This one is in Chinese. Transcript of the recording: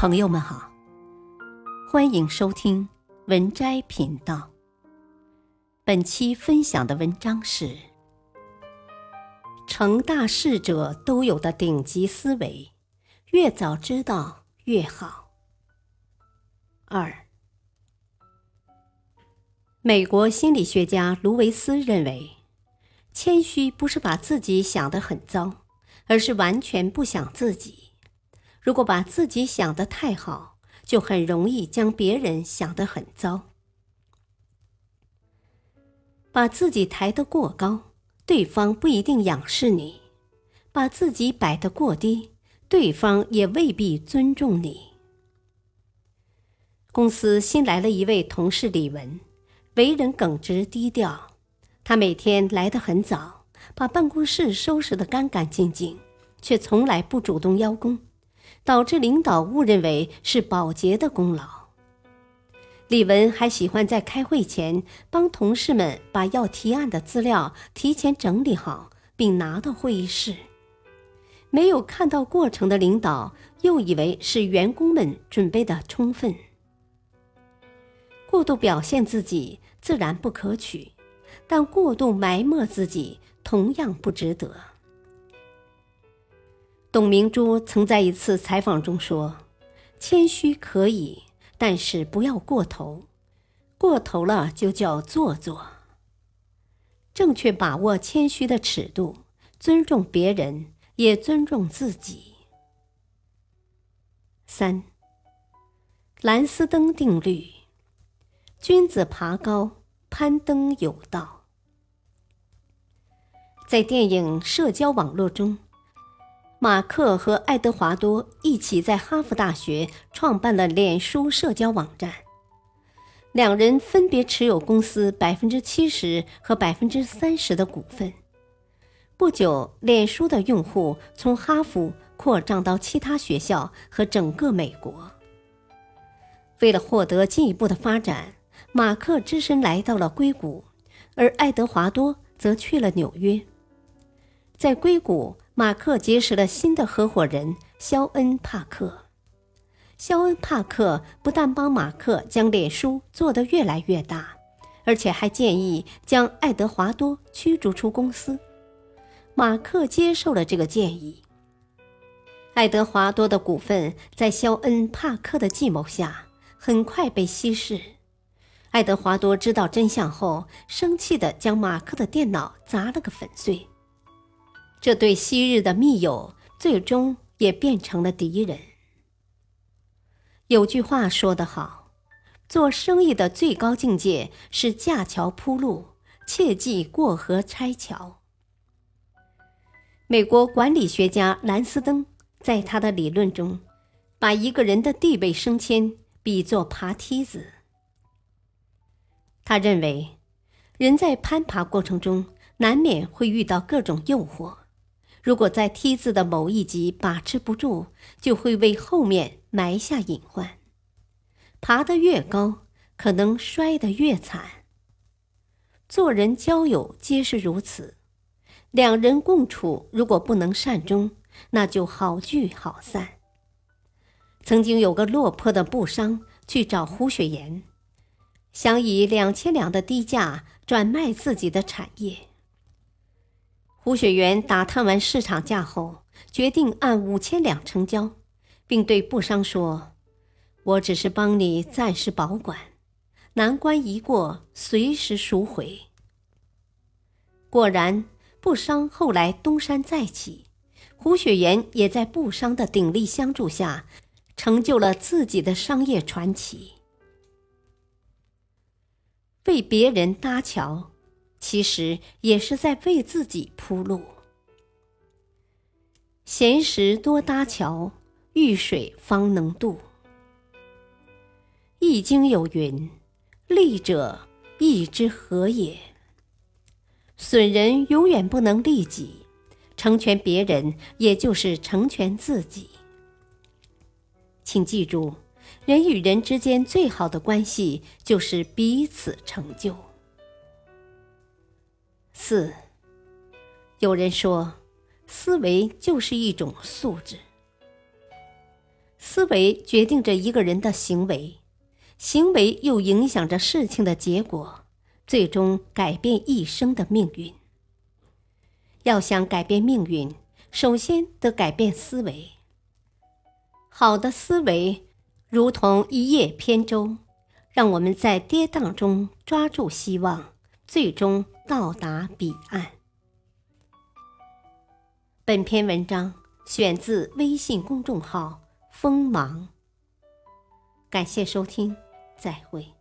朋友们好，欢迎收听文摘频道。本期分享的文章是：成大事者都有的顶级思维，越早知道越好。二，美国心理学家卢维斯认为，谦虚不是把自己想得很糟，而是完全不想自己。如果把自己想得太好，就很容易将别人想得很糟。把自己抬得过高，对方不一定仰视你；把自己摆得过低，对方也未必尊重你。公司新来了一位同事李文，为人耿直低调。他每天来得很早，把办公室收拾得干干净净，却从来不主动邀功。导致领导误认为是保洁的功劳。李文还喜欢在开会前帮同事们把要提案的资料提前整理好，并拿到会议室。没有看到过程的领导又以为是员工们准备的充分。过度表现自己自然不可取，但过度埋没自己同样不值得。董明珠曾在一次采访中说：“谦虚可以，但是不要过头，过头了就叫做作。正确把握谦虚的尺度，尊重别人，也尊重自己。”三，蓝斯登定律：君子爬高，攀登有道。在电影《社交网络》中。马克和爱德华多一起在哈佛大学创办了脸书社交网站，两人分别持有公司百分之七十和百分之三十的股份。不久，脸书的用户从哈佛扩张到其他学校和整个美国。为了获得进一步的发展，马克只身来到了硅谷，而爱德华多则去了纽约。在硅谷。马克结识了新的合伙人肖恩·帕克。肖恩·帕克不但帮马克将脸书做得越来越大，而且还建议将爱德华多驱逐出公司。马克接受了这个建议。爱德华多的股份在肖恩·帕克的计谋下很快被稀释。爱德华多知道真相后，生气地将马克的电脑砸了个粉碎。这对昔日的密友，最终也变成了敌人。有句话说得好：“做生意的最高境界是架桥铺路，切忌过河拆桥。”美国管理学家兰斯登在他的理论中，把一个人的地位升迁比作爬梯子。他认为，人在攀爬过程中难免会遇到各种诱惑。如果在梯子的某一级把持不住，就会为后面埋下隐患。爬得越高，可能摔得越惨。做人交友皆是如此，两人共处如果不能善终，那就好聚好散。曾经有个落魄的布商去找胡雪岩，想以两千两的低价转卖自己的产业。胡雪岩打探完市场价后，决定按五千两成交，并对布商说：“我只是帮你暂时保管，难关一过，随时赎回。”果然，布商后来东山再起，胡雪岩也在布商的鼎力相助下，成就了自己的商业传奇。为别人搭桥。其实也是在为自己铺路。闲时多搭桥，遇水方能渡。易经有云：“利者义之和也。”损人永远不能利己，成全别人也就是成全自己。请记住，人与人之间最好的关系就是彼此成就。四，有人说，思维就是一种素质。思维决定着一个人的行为，行为又影响着事情的结果，最终改变一生的命运。要想改变命运，首先得改变思维。好的思维如同一叶扁舟，让我们在跌宕中抓住希望，最终到达彼岸。本篇文章选自微信公众号“锋芒”。感谢收听，再会。